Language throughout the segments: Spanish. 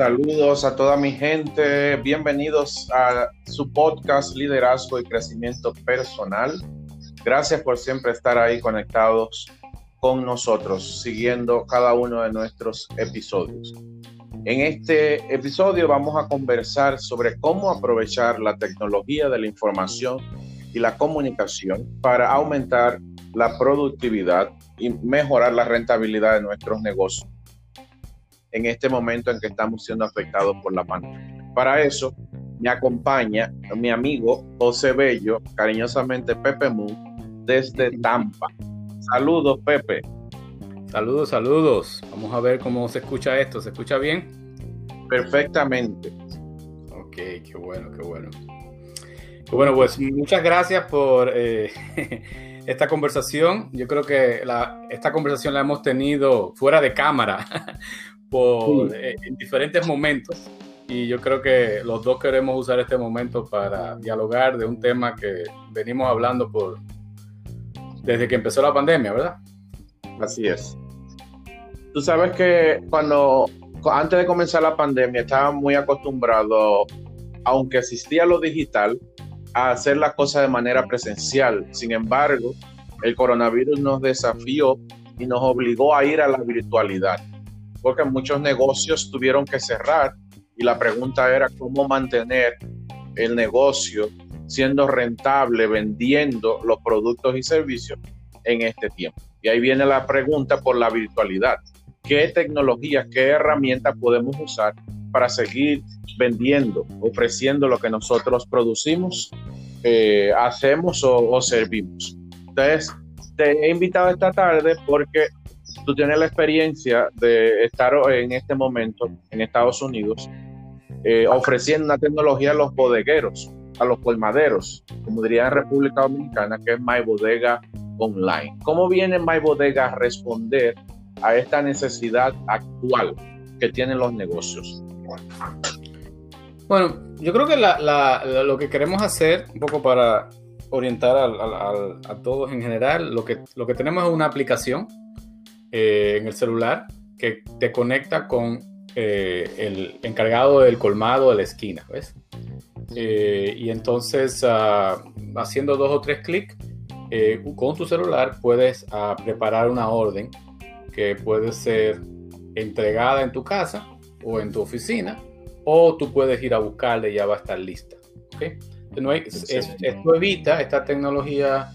Saludos a toda mi gente, bienvenidos a su podcast Liderazgo y Crecimiento Personal. Gracias por siempre estar ahí conectados con nosotros, siguiendo cada uno de nuestros episodios. En este episodio vamos a conversar sobre cómo aprovechar la tecnología de la información y la comunicación para aumentar la productividad y mejorar la rentabilidad de nuestros negocios en este momento en que estamos siendo afectados por la pandemia. Para eso me acompaña mi amigo José Bello, cariñosamente Pepe Moon, desde Tampa. Saludos, Pepe. Saludos, saludos. Vamos a ver cómo se escucha esto. ¿Se escucha bien? Perfectamente. Ok, qué bueno, qué bueno. Bueno, pues muchas gracias por eh, esta conversación. Yo creo que esta conversación la hemos tenido fuera de cámara por, eh, en diferentes momentos. Y yo creo que los dos queremos usar este momento para dialogar de un tema que venimos hablando por desde que empezó la pandemia, ¿verdad? Así es. Tú sabes que cuando antes de comenzar la pandemia estaba muy acostumbrado, aunque existía lo digital, a hacer las cosas de manera presencial. Sin embargo, el coronavirus nos desafió y nos obligó a ir a la virtualidad, porque muchos negocios tuvieron que cerrar y la pregunta era cómo mantener el negocio siendo rentable, vendiendo los productos y servicios en este tiempo. Y ahí viene la pregunta por la virtualidad. ¿Qué tecnologías, qué herramientas podemos usar para seguir vendiendo, ofreciendo lo que nosotros producimos, eh, hacemos o, servimos. Entonces, te he invitado esta tarde porque tú tienes la experiencia de estar en este momento en Estados Unidos eh, ofreciendo una tecnología a los bodegueros, a los colmaderos, como diría en República Dominicana, que es My Bodega Online. ¿Cómo viene My Bodega a responder a esta necesidad actual que tienen los negocios? Bueno, yo creo que lo que queremos hacer, un poco para orientar a, todos en general, lo que, lo que tenemos es una aplicación eh, en el celular que te conecta con eh, el encargado del colmado de la esquina, ¿ves? Eh, y entonces, ah, haciendo dos o tres clics, con tu celular puedes ah, preparar una orden que puede ser entregada en tu casa o en tu oficina o tú puedes ir a buscarla y ya va a estar lista. No esto evita, esta tecnología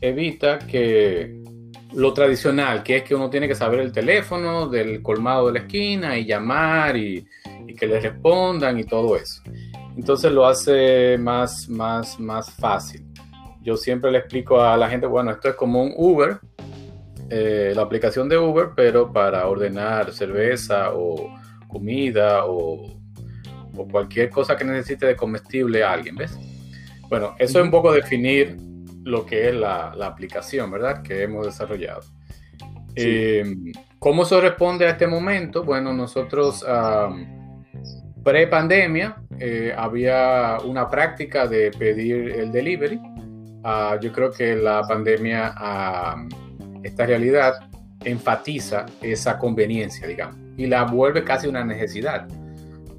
evita que lo tradicional, que es que uno tiene que saber el teléfono del colmado de la esquina y llamar y, que le respondan y todo eso. Entonces lo hace más, más, más fácil. Yo siempre le explico a la gente, bueno, esto es como un Uber, eh, la aplicación de Uber, pero para ordenar cerveza o comida o o cualquier cosa que necesite de comestible a alguien, ¿ves? Bueno, eso es un poco definir lo que es la, aplicación, ¿verdad? Que hemos desarrollado. Eh, ¿Cómo se responde a este momento? Bueno, nosotros pre-pandemia eh, había una práctica de pedir el delivery. Ah, yo creo que la pandemia, esta realidad, enfatiza esa conveniencia, digamos, y la vuelve casi una necesidad.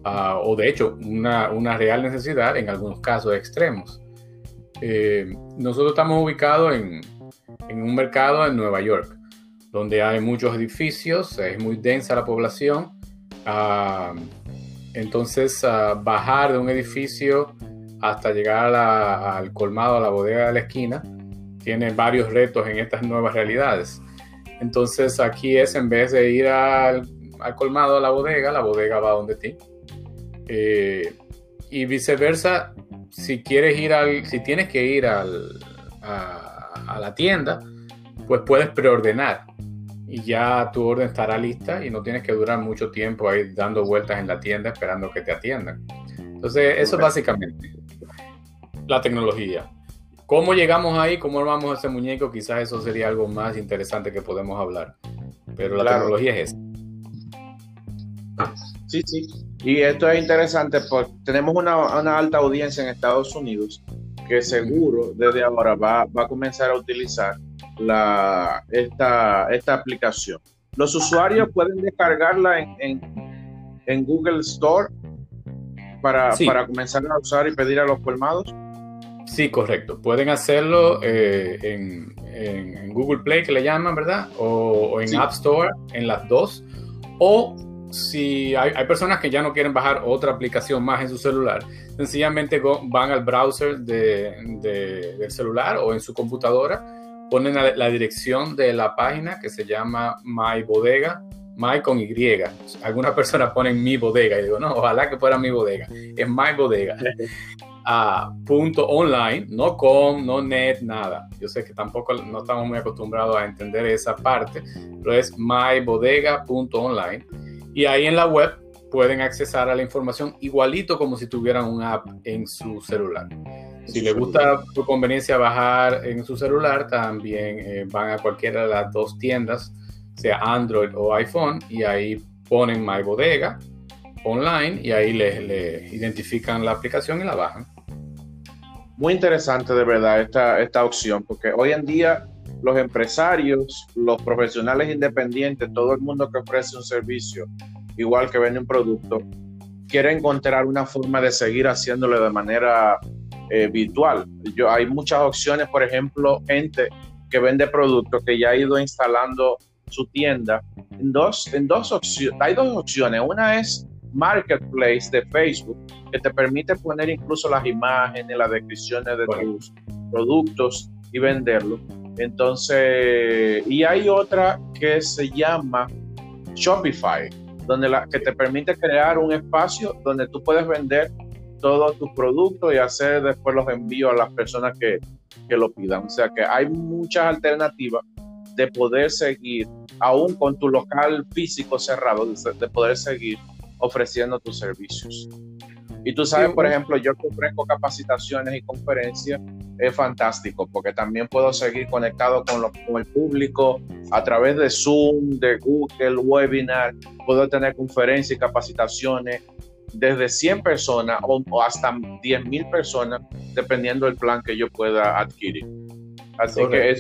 Ah, o de hecho una, una, real necesidad en algunos casos extremos. Eh, nosotros estamos ubicados en, en, un mercado en Nueva York, donde hay muchos edificios, es muy densa la población. Ah, entonces, ah, bajar de un edificio hasta llegar al colmado, a la bodega de la esquina, tiene varios retos en estas nuevas realidades. Entonces, aquí es en vez de ir al, colmado, a la bodega, la bodega va donde ti eh, y viceversa, si quieres ir al, si tienes que ir al, a, la tienda, pues puedes preordenar y ya tu orden estará lista y no tienes que durar mucho tiempo ahí dando vueltas en la tienda esperando que te atiendan. Entonces, eso es básicamente la tecnología. ¿Cómo llegamos ahí? ¿Cómo armamos ese muñeco? Quizás eso sería algo más interesante que podemos hablar. Pero la tecnología es esa. Sí, sí. Y esto es interesante porque tenemos una, alta audiencia en Estados Unidos que seguro desde ahora va, a comenzar a utilizar la, esta, esta aplicación. Los usuarios pueden descargarla en, en Google Store para, para comenzar a usar y pedir a los colmados? Sí, correcto. Pueden hacerlo eh, en, Google Play, que le llaman, ¿verdad? O, en App Store, en las dos. O si hay, personas que ya no quieren bajar otra aplicación más en su celular, sencillamente van al browser de, del celular o en su computadora, ponen la, dirección de la página que se llama My Bodega, My con Y. Algunas personas ponen mi bodega y digo, no, ojalá que fuera mi bodega. Es My Bodega. a punto online, no com, no net, nada. Yo sé que tampoco no estamos muy acostumbrados a entender esa parte, pero es mybodega.online y ahí en la web pueden accesar a la información igualito como si tuvieran un app en su celular. Si les gusta por conveniencia bajar en su celular, también eh, van a cualquiera de las dos tiendas, sea Android o iPhone, y ahí ponen My Bodega online y ahí le, identifican la aplicación y la bajan. Muy interesante de verdad esta, esta opción, porque hoy en día los empresarios, los profesionales independientes, todo el mundo que ofrece un servicio, igual que vende un producto, quiere encontrar una forma de seguir haciéndolo de manera eh, virtual. Yo, hay muchas opciones, por ejemplo, gente que vende productos que ya ha ido instalando su tienda en dos, en dos opciones. Hay dos opciones. Una es Marketplace de Facebook, que te permite poner incluso las imágenes, las descripciones de tus productos y venderlo. Entonces, y hay otra que se llama Shopify, donde la, que te permite crear un espacio donde tú puedes vender todos tus productos y hacer después los envíos a las personas que, que lo pidan. O sea que hay muchas alternativas de poder seguir, aún con tu local físico cerrado, de poder seguir ofreciendo tus servicios. Y tú sabes, por ejemplo, yo que ofrezco capacitaciones y conferencias, es fantástico porque también puedo seguir conectado con, con el público a través de Zoom, de Google, Webinar, puedo tener conferencias y capacitaciones desde 100 personas o, hasta 10 mil personas, dependiendo del plan que yo pueda adquirir. Así que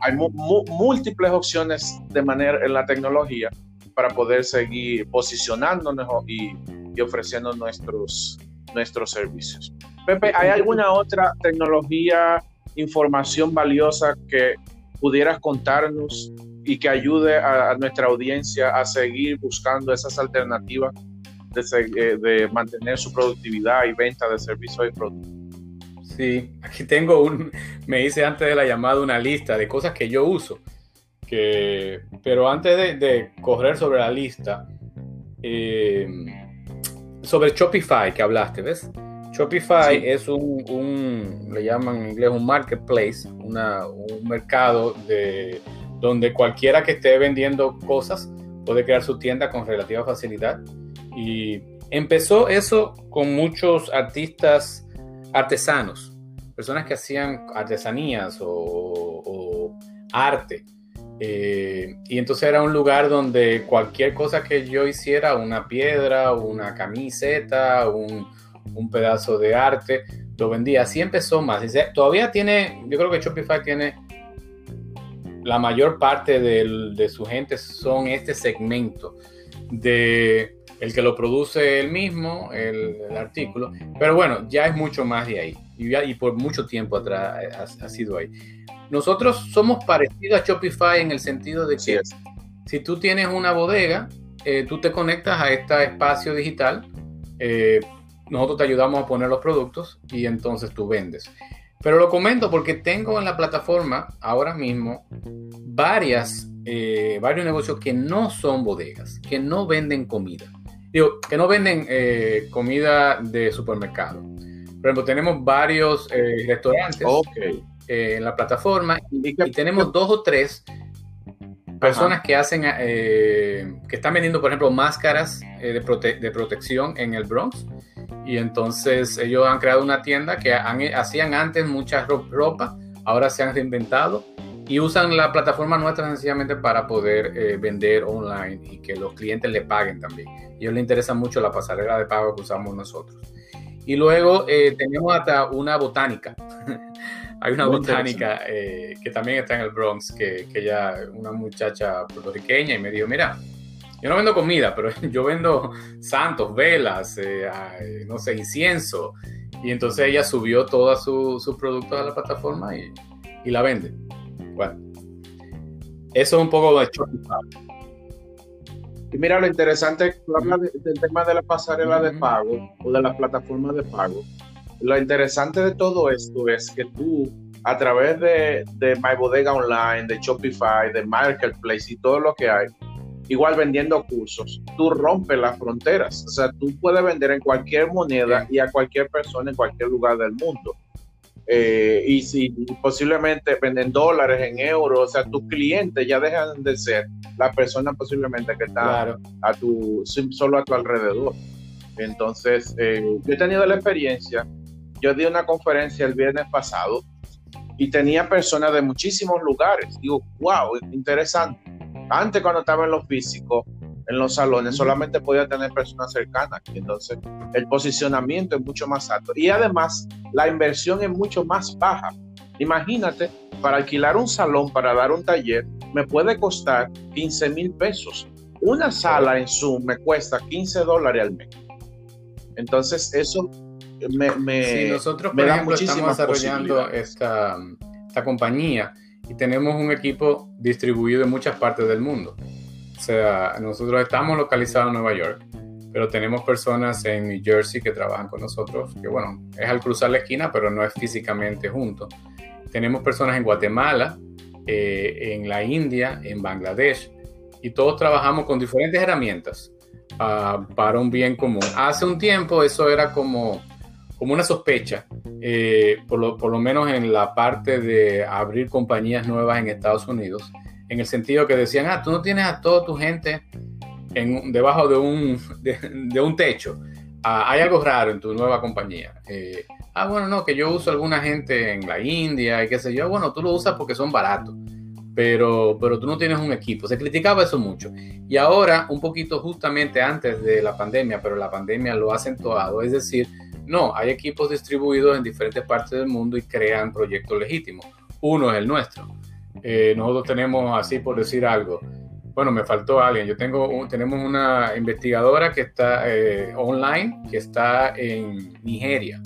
hay múltiples opciones de manera en la tecnología para poder seguir posicionándonos y, y ofreciendo nuestros, nuestros servicios. Pepe, ¿hay alguna otra tecnología, información valiosa que pudieras contarnos y que ayude a, nuestra audiencia a seguir buscando esas alternativas de, de, mantener su productividad y venta de servicios y productos? Sí, aquí tengo un, me hice antes de la llamada una lista de cosas que yo uso, que, pero antes de, de correr sobre la lista, eh, sobre Shopify que hablaste, ¿ves? Shopify es un, le llaman en inglés un marketplace, una, un mercado de, donde cualquiera que esté vendiendo cosas puede crear su tienda con relativa facilidad. Y empezó eso con muchos artistas artesanos, personas que hacían artesanías o arte. Eh, y entonces era un lugar donde cualquier cosa que yo hiciera, una piedra, una camiseta, un, pedazo de arte, lo vendía. Así empezó más. todavía tiene, yo creo que Shopify tiene la mayor parte de su gente son este segmento de el que lo produce él mismo, el, artículo, pero bueno, ya es mucho más de ahí y, y por mucho tiempo atrás ha sido ahí. Nosotros somos parecidos a Shopify en el sentido de que si tú tienes una bodega, eh, tú te conectas a este espacio digital, eh, nosotros te ayudamos a poner los productos y entonces tú vendes. Pero lo comento porque tengo en la plataforma ahora mismo varias, eh, varios negocios que no son bodegas, que no venden comida. Digo, que no venden comida de supermercado. Por ejemplo, tenemos varios restaurantes okay. Eh, en la plataforma y, tenemos dos o tres personas que hacen, eh, que están vendiendo, por ejemplo, máscaras eh, de, de, protección en el Bronx. Y entonces ellos han creado una tienda que hacían antes mucha ropa, ahora se han reinventado y usan la plataforma nuestra sencillamente para poder vender online y que los clientes le paguen también. A ellos les interesa mucho la pasarela de pago que usamos nosotros. Y luego tenemos hasta una botánica. Hay una botánica eh, que también está en el Bronx, que, que ella, una muchacha puertorriqueña, y me dijo, mira, yo no vendo comida, pero yo vendo santos, velas, eh, no sé, incienso. Y entonces ella subió todos sus productos a la plataforma y, y, la vende. Bueno, eso es un poco de Y mira, lo interesante, tú hablas del tema de la pasarela de pago o de las plataformas de pago. Lo interesante de todo esto es que tú, a través de, de My Bodega Online, de Shopify, de Marketplace y todo lo que hay, igual vendiendo cursos, tú rompes las fronteras. O sea, tú puedes vender en cualquier moneda y a cualquier persona en cualquier lugar del mundo. Eh, y si posiblemente venden dólares, en euros, o sea, tus clientes ya dejan de ser la persona posiblemente que está a tu, solo a tu alrededor. Entonces, eh, yo he tenido la experiencia, yo di una conferencia el viernes pasado y tenía personas de muchísimos lugares. Digo, wow, interesante antes cuando estaba en lo físico, en los salones, solamente podía tener personas cercanas. Entonces, el posicionamiento es mucho más alto. Y además, la inversión es mucho más baja. Imagínate, para alquilar un salón, para dar un taller, me puede costar 15 mil pesos. Una sala en Zoom me cuesta 15 dólares al mes. Entonces, eso me, me, nosotros, por ejemplo, estamos desarrollando esta, esta compañía y tenemos un equipo distribuido en muchas partes del mundo. O sea, nosotros estamos localizados en Nueva York, pero tenemos personas en New Jersey que trabajan con nosotros, que bueno, es al cruzar la esquina, pero no es físicamente junto. Tenemos personas en Guatemala, eh, en la India, en Bangladesh, y todos trabajamos con diferentes herramientas uh, para un bien común. Hace un tiempo eso era como como una sospecha, eh, por, lo, por, lo, menos en la parte de abrir compañías nuevas en Estados Unidos, en el sentido que decían, ah, tú no tienes a toda tu gente en, debajo de un, de, un techo. Ah, hay algo raro en tu nueva compañía. Eh, ah, bueno, no, que yo uso alguna gente en la India y qué sé yo. Bueno, tú lo usas porque son baratos, pero, pero tú no tienes un equipo. Se criticaba eso mucho. Y ahora, un poquito justamente antes de la pandemia, pero la pandemia lo ha acentuado, es decir, no, hay equipos distribuidos en diferentes partes del mundo y crean proyectos legítimos. Uno es el nuestro. Eh, nosotros tenemos, así por decir algo, bueno, me faltó alguien. Yo tengo, tenemos una investigadora que está eh, online, que está en Nigeria.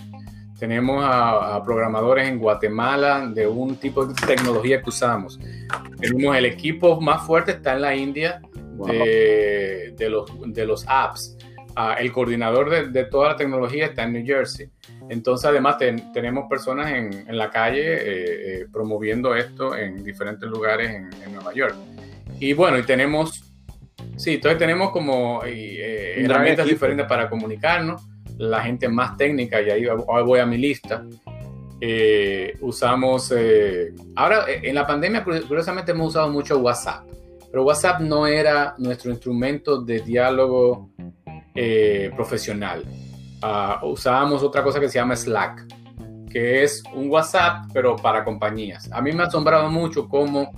Tenemos a, programadores en Guatemala de un tipo de tecnología que usamos. Tenemos el equipo más fuerte está en la India de, los, de los apps el coordinador de, toda la tecnología está en New Jersey. Entonces, además, tenemos personas en, la calle eh, eh, promoviendo esto en diferentes lugares en, Nueva York. Y bueno, y tenemos, sí, entonces tenemos como eh, herramientas diferentes para comunicarnos. La gente más técnica, y ahí voy a mi lista. usamos, ahora en la pandemia, curiosamente, hemos usado mucho WhatsApp. Pero WhatsApp no era nuestro instrumento de diálogo eh, profesional. Uh, usábamos otra cosa que se llama Slack, que es un WhatsApp, pero para compañías. A mí me ha asombrado mucho cómo,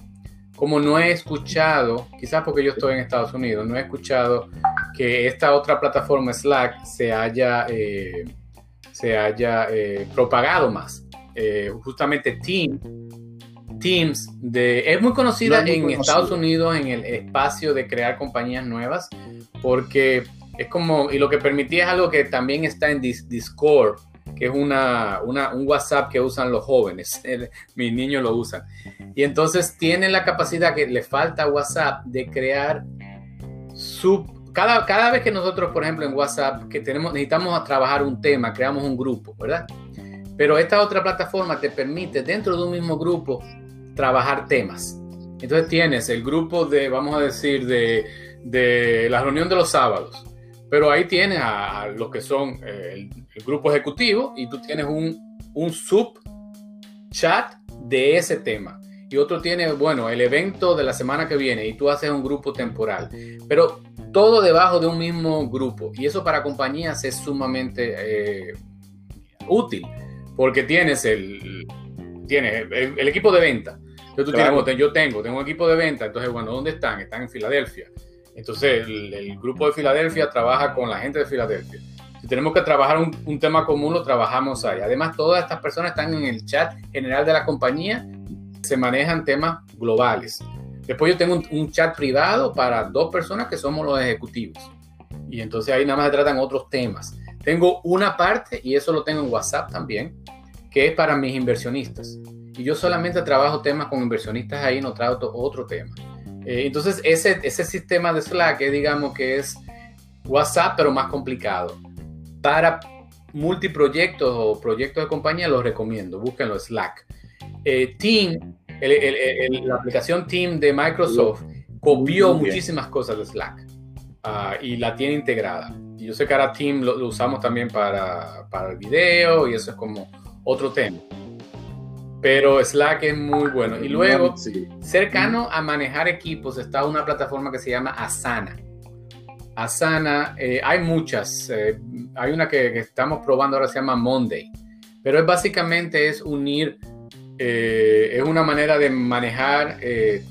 cómo no he escuchado, quizás porque yo estoy en Estados Unidos, no he escuchado que esta otra plataforma Slack se haya, eh, se haya eh, propagado más. justamente Team, Teams de, es muy conocida en Estados Unidos en el espacio de crear compañías nuevas porque es como, y lo que permitía es algo que también está en Discord, que es una, un WhatsApp que usan los jóvenes, mis niños lo usan. Y entonces tienen la capacidad que le falta a WhatsApp de crear sub... Cada, cada vez que nosotros, por ejemplo, en WhatsApp, que tenemos, necesitamos trabajar un tema, creamos un grupo, ¿verdad? Pero esta otra plataforma te permite dentro de un mismo grupo trabajar temas. Entonces tienes el grupo de, vamos a decir, de, de la reunión de los sábados pero ahí tienes a, los que son eh, el, grupo ejecutivo y tú tienes un, un sub chat de ese tema. Y otro tiene, bueno, el evento de la semana que viene y tú haces un grupo temporal. Pero todo debajo de un mismo grupo. Y eso para compañías es sumamente eh, útil porque tienes el, tienes el, equipo de venta. Entonces tú tienes, yo tengo, tengo un equipo de venta. Entonces, bueno, ¿dónde están? Están en Filadelfia entonces, el, grupo de Filadelfia trabaja con la gente de Filadelfia. Si tenemos que trabajar un, tema común, lo trabajamos ahí. Además, todas estas personas están en el chat general de la compañía, se manejan temas globales. Después yo tengo un, chat privado para dos personas que somos los ejecutivos. Y entonces ahí nada más se tratan otros temas. Tengo una parte, y eso lo tengo en WhatsApp también, que es para mis inversionistas. Y yo solamente trabajo temas con inversionistas ahí, no trato otro tema. Eh, entonces ese, ese sistema de Slack, digamos que es WhatsApp, pero más complicado. Para multiproyectos o proyectos de compañía los recomiendo, búsquenlo, Slack. Eh, Team, la aplicación Team de Microsoft copió muchísimas cosas de Slack ah, y la tiene integrada. Y yo sé que ahora Team lo, usamos también para, para, el video y eso es como otro tema. Pero Slack es muy bueno. Y luego, cercano a manejar equipos, está una plataforma que se llama Asana. Asana, eh, hay muchas. Eh, hay una que, estamos probando ahora, se llama Monday. Pero es básicamente es unir, eh, es una manera de manejar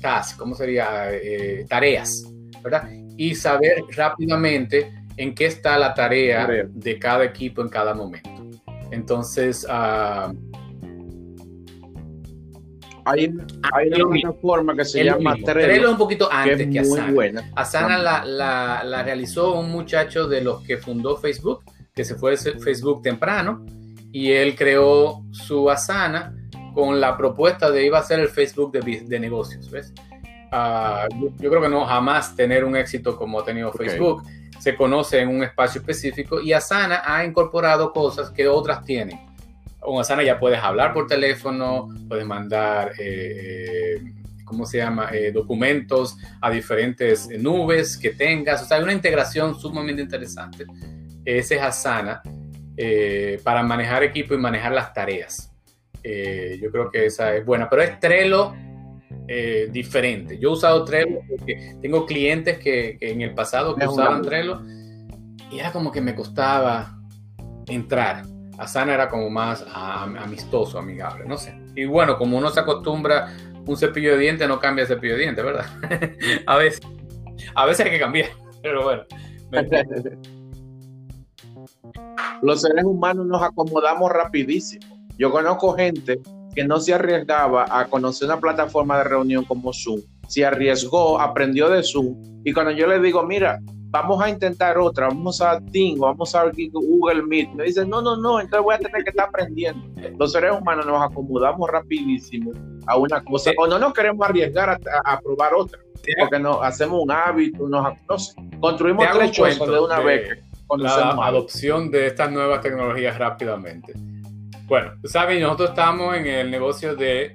tasks, ¿cómo sería? tareas, ¿verdad? Y saber rápidamente en qué está la tarea, de cada equipo en cada momento. Entonces, uh, hay, hay una plataforma que se llama Trello. Trello es un poquito antes que, Asana. Asana la, la, realizó un muchacho de los que fundó Facebook, que se fue de Facebook temprano, y él creó su Asana con la propuesta de iba a ser el Facebook de, de negocios, ¿ves? Ah, yo, creo que no jamás tener un éxito como ha tenido Facebook. Se conoce en un espacio específico y Asana ha incorporado cosas que otras tienen con Asana ya puedes hablar por teléfono, puedes mandar, eh, eh, ¿cómo se llama?, eh, documentos a diferentes nubes que tengas. O sea, hay una integración sumamente interesante. Ese es Asana para manejar equipo y manejar las tareas. yo creo que esa es buena, pero es Trello diferente. Yo he usado Trello porque tengo clientes que, que en el pasado que usaban Trello y era como que me costaba entrar Asana era como más amistoso, amigable, no sé. Y bueno, como uno se acostumbra un cepillo de dientes, no cambia el cepillo de dientes, ¿verdad? a veces, a veces hay que cambiar, pero bueno. Los seres humanos nos acomodamos rapidísimo. Yo conozco gente que no se arriesgaba a conocer una plataforma de reunión como Zoom. Se arriesgó, aprendió de Zoom. Y cuando yo le digo, mira, vamos a intentar otra, vamos a Teams, vamos a Google Meet. Me dicen, no, no, no, entonces voy a tener que estar aprendiendo. Los seres humanos nos acomodamos rapidísimo a una cosa, o no nos queremos arriesgar a, probar otra, porque no, hacemos un hábito, nos, construimos tres de una vez. La adopción de estas nuevas tecnologías rápidamente. Bueno, saben, nosotros estamos en el negocio de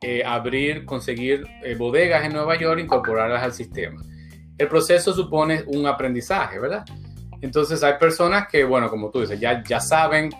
eh, abrir, conseguir eh, bodegas en Nueva York, incorporarlas al sistema el proceso supone un aprendizaje, ¿verdad? Entonces hay personas que, bueno, como tú dices, ya, ya saben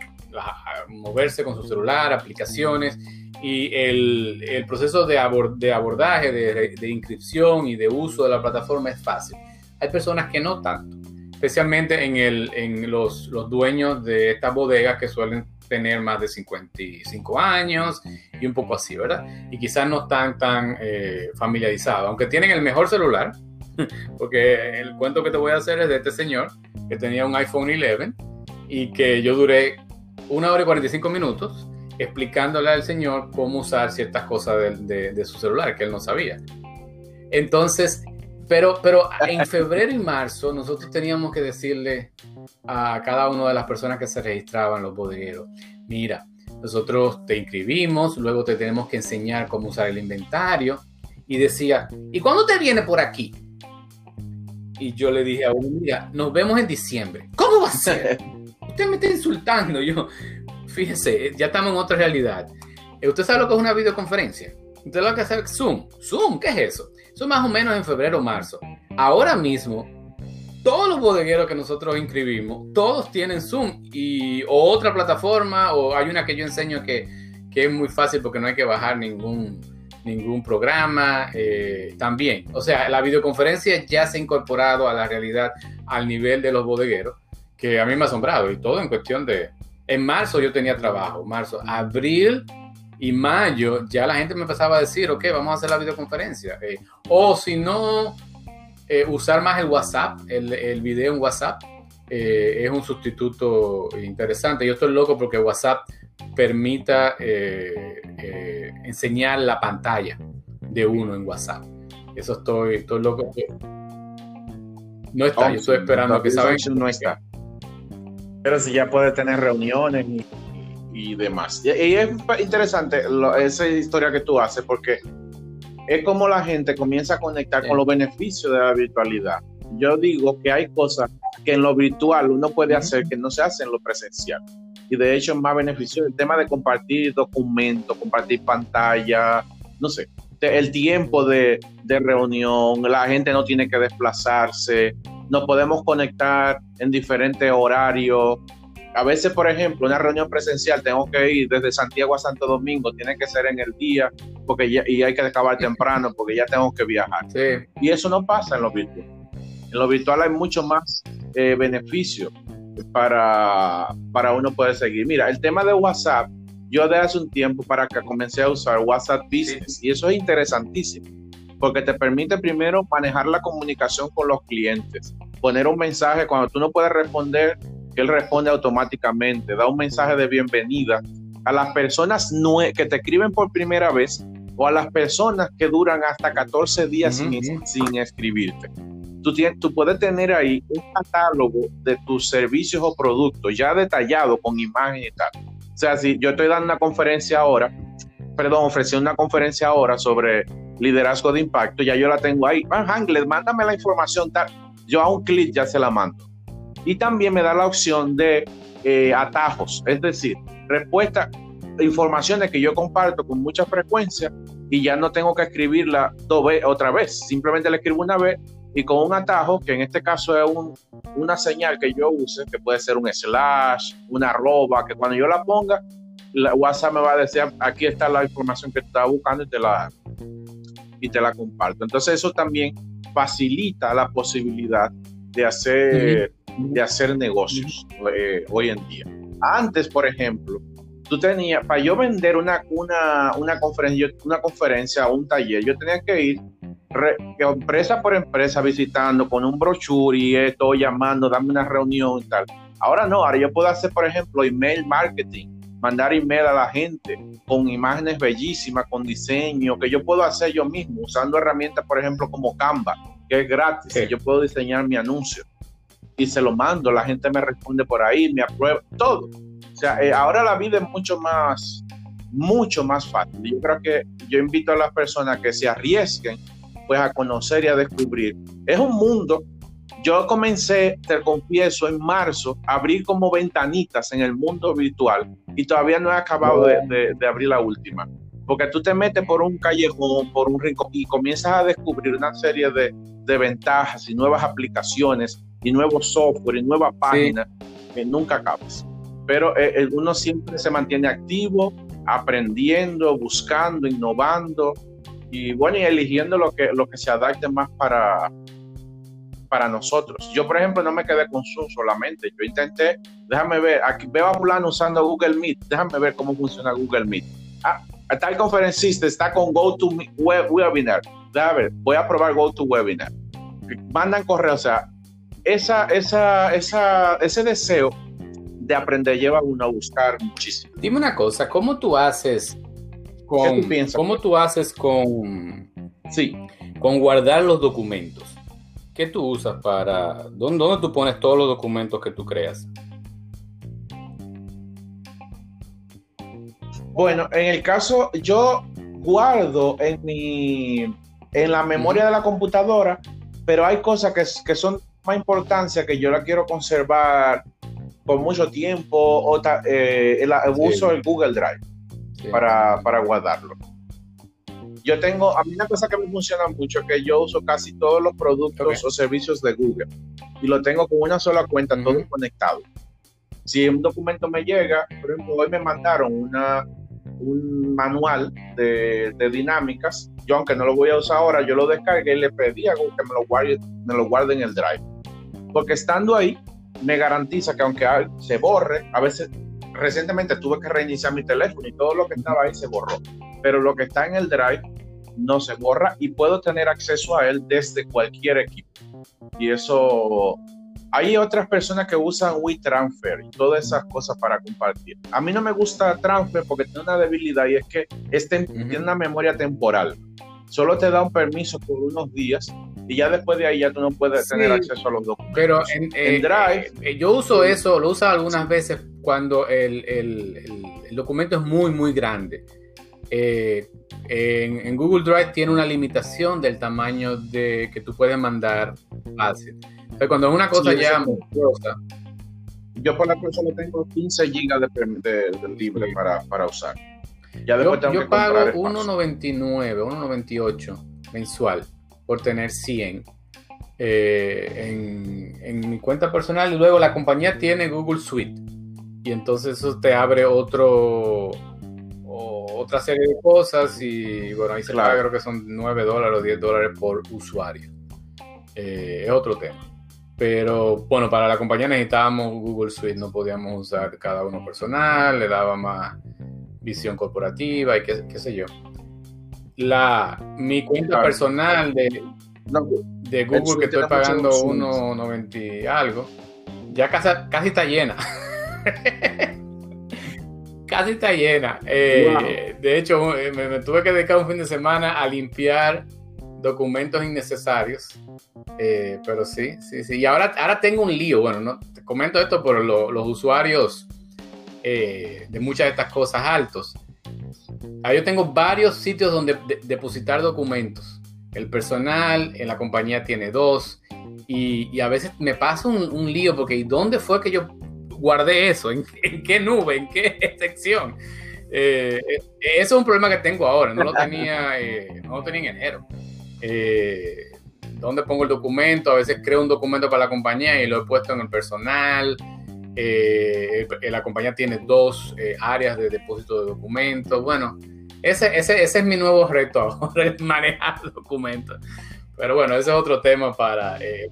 moverse con su celular, aplicaciones, y el, el proceso de, abordaje, de, de, inscripción y de uso de la plataforma es fácil. Hay personas que no tanto, especialmente en, el, en los, los dueños de estas bodegas que suelen tener más de 55 años y un poco así, ¿verdad? Y quizás no están tan eh, familiarizados, aunque tienen el mejor celular, porque el cuento que te voy a hacer es de este señor que tenía un iPhone 11 y que yo duré una hora y 45 minutos explicándole al señor cómo usar ciertas cosas de, su celular que él no sabía. Entonces, pero, pero en febrero y marzo nosotros teníamos que decirle a cada una de las personas que se registraban los bodegueros, mira, nosotros te inscribimos, luego te tenemos que enseñar cómo usar el inventario. Y decía, ¿y cuándo te viene por aquí? Y yo le dije a uno, mira, nos vemos en diciembre. ¿Cómo va a ser? Usted me está insultando. Yo, fíjese, ya estamos en otra realidad. Eh, ¿Usted sabe lo que es una videoconferencia? Usted lo que hace es Zoom. Zoom, ¿qué es eso? Eso más o menos en febrero o marzo. Ahora mismo, todos los bodegueros que nosotros inscribimos, todos tienen Zoom y o otra plataforma o hay una que yo enseño que, que es muy fácil porque no hay que bajar ningún ningún programa eh, también. O sea, la videoconferencia ya se ha incorporado a la realidad al nivel de los bodegueros, que a mí me ha asombrado y todo en cuestión de... En marzo yo tenía trabajo, marzo, abril y mayo ya la gente me empezaba a decir, ok, vamos a hacer la videoconferencia. Eh, o si no, eh, usar más el WhatsApp, el, el video en WhatsApp. es un sustituto interesante. Yo estoy loco porque WhatsApp permita eh, eh, enseñar la pantalla de uno en WhatsApp. Eso estoy, estoy loco. No está, yo estoy esperando que saben. No está. Pero si ya puede tener reuniones y, demás. Y, es interesante esa historia que tú haces porque es como la gente comienza a conectar con los beneficios de la virtualidad. Yo digo que hay cosas que en lo virtual uno puede hacer que no se hace en lo presencial. Y de hecho es más beneficioso el tema de compartir documentos, compartir pantalla, no sé, el tiempo de, de reunión, la gente no tiene que desplazarse, nos podemos conectar en diferentes horarios. A veces, por ejemplo, una reunión presencial tengo que ir desde Santiago a Santo Domingo, tiene que ser en el día porque y hay que acabar temprano porque ya tengo que viajar. Y eso no pasa en lo virtual. En lo virtual hay mucho más eh, beneficio para, para uno poder seguir. Mira, el tema de WhatsApp, yo de hace un tiempo para que comencé a usar WhatsApp Business y eso es interesantísimo porque te permite primero manejar la comunicación con los clientes, poner un mensaje cuando tú no puedes responder, él responde automáticamente, da un mensaje de bienvenida a las personas que te escriben por primera vez o a las personas que duran hasta 14 días sin, escribirte. Tú, tienes, tú puedes tener ahí un catálogo de tus servicios o productos ya detallado con imagen y tal. O sea, si yo estoy dando una conferencia ahora, perdón, ofrecí una conferencia ahora sobre liderazgo de impacto, ya yo la tengo ahí. Van Hangler, mándame la información tal. Yo a un clic ya se la mando. Y también me da la opción de eh, atajos, es decir, respuesta, informaciones que yo comparto con mucha frecuencia y ya no tengo que escribirla dos otra vez. Simplemente la escribo una vez y con un atajo, que en este caso es un, una señal que yo use, que puede ser un slash, una arroba, que cuando yo la ponga, la WhatsApp me va a decir, aquí está la información que estaba buscando y te la, y te la comparto. Entonces eso también facilita la posibilidad de hacer, de hacer negocios eh, hoy en día. Antes, por ejemplo, tú tenías, para yo vender una, una, una, conferencia, una conferencia o un taller, yo tenía que ir empresa por empresa visitando con un brochure y esto, llamando, dame una reunión y tal. Ahora no, ahora yo puedo hacer, por ejemplo, email marketing mandar email a la gente con imágenes bellísimas, con diseño, que yo puedo hacer yo mismo, usando herramientas, por ejemplo, como Canva, que es gratis, yo puedo diseñar mi anuncio y se lo mando, la gente me responde por ahí, me aprueba, todo. O sea, eh, ahora la vida es mucho más, mucho más fácil. Yo creo que yo invito a las personas que se arriesguen pues a conocer y a descubrir. Es un mundo yo comencé, te confieso, en marzo, a abrir como ventanitas en el mundo virtual y todavía no he acabado de, abrir la última. Porque tú te metes por un callejón, por un rincón y comienzas a descubrir una serie de, ventajas y nuevas aplicaciones y nuevos software y nuevas páginas que nunca acabas. Pero eh, uno siempre se mantiene activo, aprendiendo, buscando, innovando y bueno, y eligiendo lo que, lo que se adapte más para, para nosotros. Yo, por ejemplo, no me quedé con Zoom solamente. Yo intenté, déjame ver, aquí veo a fulano usando Google Meet, déjame ver cómo funciona Google Meet. Ah, tal conferencista está con GoToWebinar. Déjame ver, voy a probar GoToWebinar. Mandan correo, o sea, esa, esa, esa, ese deseo de aprender lleva uno a buscar muchísimo. Dime una cosa, ¿cómo tú haces con, ¿Cómo tú haces con, sí. con guardar los documentos? ¿Qué tú usas para... ¿dónde, tú pones todos los documentos que tú creas? Bueno, en el caso, yo guardo en mi en la memoria de la computadora, pero hay cosas que, que, son más importancia que yo la quiero conservar por mucho tiempo. O eh, el, uso el Google Drive para, para guardarlo yo tengo, a mí una cosa que me funciona mucho es que yo uso casi todos los productos o servicios de Google y lo tengo con una sola cuenta, todo conectado. Si un documento me llega, por ejemplo, hoy me mandaron una, un manual de, de, dinámicas, yo aunque no lo voy a usar ahora, yo lo descargué y le pedí a Google que me lo guarde, me lo guarde en el Drive. Porque estando ahí, me garantiza que aunque se borre, a veces recientemente tuve que reiniciar mi teléfono y todo lo que estaba ahí se borró. Pero lo que está en el Drive no se borra y puedo tener acceso a él desde cualquier equipo. Y eso, hay otras personas que usan WeTransfer y todas esas cosas para compartir. A mí no me gusta Transfer porque tiene una debilidad y es que este tiene una memoria temporal. solo te da un permiso por unos días y ya después de ahí ya tú no puedes tener acceso a los documentos. Pero en, eh, Drive... Eh, yo uso eso, lo uso algunas veces cuando el, el, documento es muy, muy grande. Eh, en, Google Drive tiene una limitación del tamaño de que tú puedes mandar fácil. Pero cuando es una cosa ya Yo por la cosa solo tengo 15 gigas de, libre para, para usar. Ya yo, yo pago 1.99, 1.98 mensual por tener 100 eh, en, en, mi cuenta personal. Y luego la compañía tiene Google Suite. Y entonces eso te abre otro otra serie de cosas. Y bueno ahí se paga creo que son 9 dólares o 10 dólares por usuario. Eh, es otro tema. Pero bueno para la compañía necesitábamos Google Suite. No podíamos usar cada uno personal le daba más visión corporativa y qué, qué sé yo. La, mi cuenta personal de, de Google que estoy pagando 1.90 y algo, ya casi, casi está llena. casi está llena. Eh, de hecho, eh, me, tuve que dedicar un fin de semana a limpiar documentos innecesarios. Eh, pero sí, sí, sí. Y ahora, ahora tengo un lío. Bueno, no, te comento esto por los usuarios eh, de muchas de estas cosas altos. Ahí yo tengo varios sitios donde depositar documentos. El personal en la compañía tiene dos y, a veces me pasa un, lío porque ¿dónde fue que yo guardé eso? ¿En, qué nube? ¿En qué sección? Eh, eh, eso es un problema que tengo ahora, no lo tenía, no lo tenía en enero. ¿Dónde pongo el documento? A veces creo un documento para la compañía y lo he puesto en el personal. Eh, la compañía tiene dos eh, áreas de depósito de documentos. Bueno, ese, ese, ese, es mi nuevo reto ahora, manejar documentos. Pero bueno, ese es otro tema para... Eh,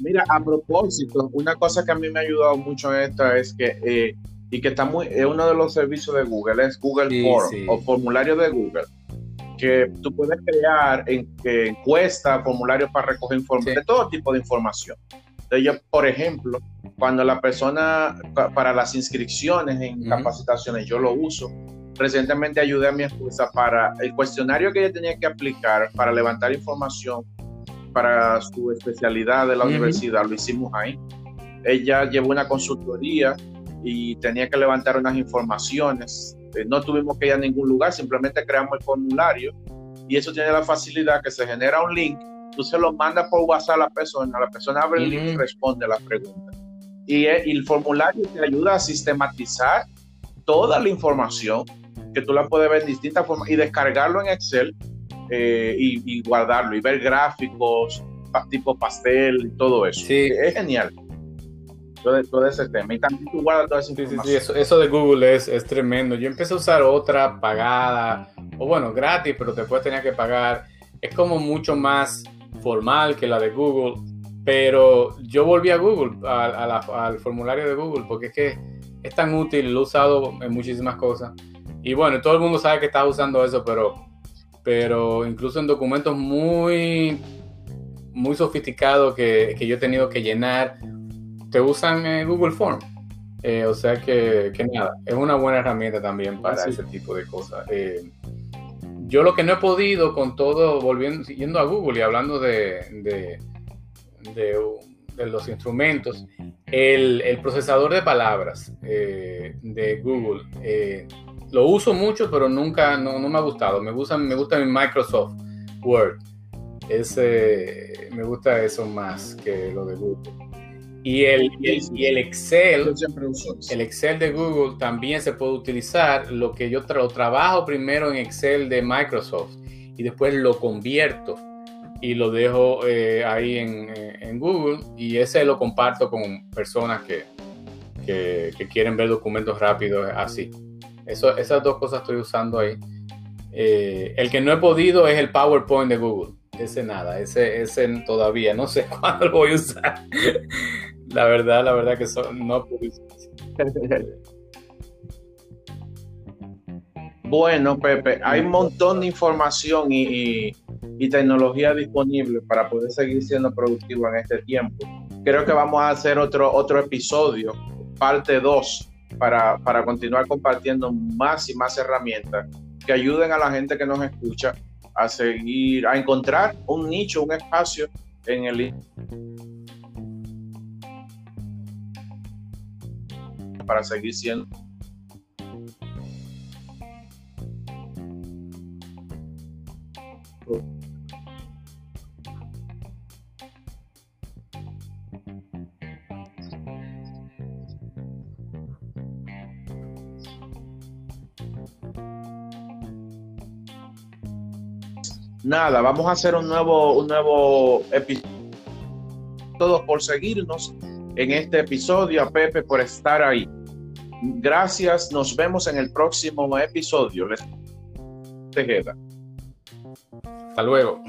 Mira, a propósito, una cosa que a mí me ha ayudado mucho en esto es que, y que está muy, es uno de los servicios de Google, es Google Form o formulario de Google, que tú puedes crear en, encuestas, formularios para recoger información, de todo tipo de información. Entonces yo, por ejemplo, cuando la persona, para las inscripciones en capacitaciones, yo lo uso. Recientemente ayudé a mi esposa para el cuestionario que ella tenía que aplicar para levantar información para su especialidad de la universidad, lo hicimos ahí. Ella llevó una consultoría y tenía que levantar unas informaciones. Eh, no tuvimos que ir a ningún lugar, simplemente creamos el formulario y eso tiene la facilidad que se genera un link tú se lo mandas por WhatsApp a la persona, la persona abre el link y responde a la pregunta. Y, el formulario te ayuda a sistematizar toda la información que tú la puedes ver en distintas formas y descargarlo en Excel eh, y, guardarlo y ver gráficos tipo pastel y todo eso. Sí. Es genial. Todo, ese tema. Y también tú guardas toda esa información. Sí, sí, eso, de Google es, es tremendo. Yo empecé a usar otra pagada, o bueno, gratis, pero después tenía que pagar. Es como mucho más formal que la de Google, pero yo volví a Google, al formulario de Google, porque es que es tan útil, lo he usado en muchísimas cosas. Y bueno, todo el mundo sabe que estás usando eso, pero, pero incluso en documentos muy, muy sofisticados que, que yo he tenido que llenar, te usan en Google Form. Eh, o sea que, que, nada, es una buena herramienta también para ese tipo de cosas. Eh, yo lo que no he podido con todo, volviendo, siguiendo a Google y hablando de, de, los instrumentos, el, procesador de palabras eh, de Google, eh, lo uso mucho, pero nunca, no, me ha gustado. Me gusta, me gusta mi Microsoft Word. Ese, me gusta eso más que lo de Google. Y el, y el, Excel, el Excel de Google también se puede utilizar. Lo que yo lo trabajo primero en Excel de Microsoft y después lo convierto y lo dejo eh, ahí en, Google y ese lo comparto con personas que, que, quieren ver documentos rápidos así. Eso, esas dos cosas estoy usando ahí. Eh, el que no he podido es el PowerPoint de Google. Ese nada, ese, ese todavía, no sé cuándo lo voy a usar. La verdad, la verdad que son, no Bueno, Pepe, hay un montón de información y, tecnología disponible para poder seguir siendo productivo en este tiempo. Creo que vamos a hacer otro, otro episodio, parte 2, para, para continuar compartiendo más y más herramientas que ayuden a la gente que nos escucha a seguir, a encontrar un nicho, un espacio en el para seguir siendo nada, vamos a hacer un nuevo, un nuevo episodio. Todos por seguirnos en este episodio, a Pepe por estar ahí. Gracias, nos vemos en el próximo episodio. Tejeda. Hasta luego.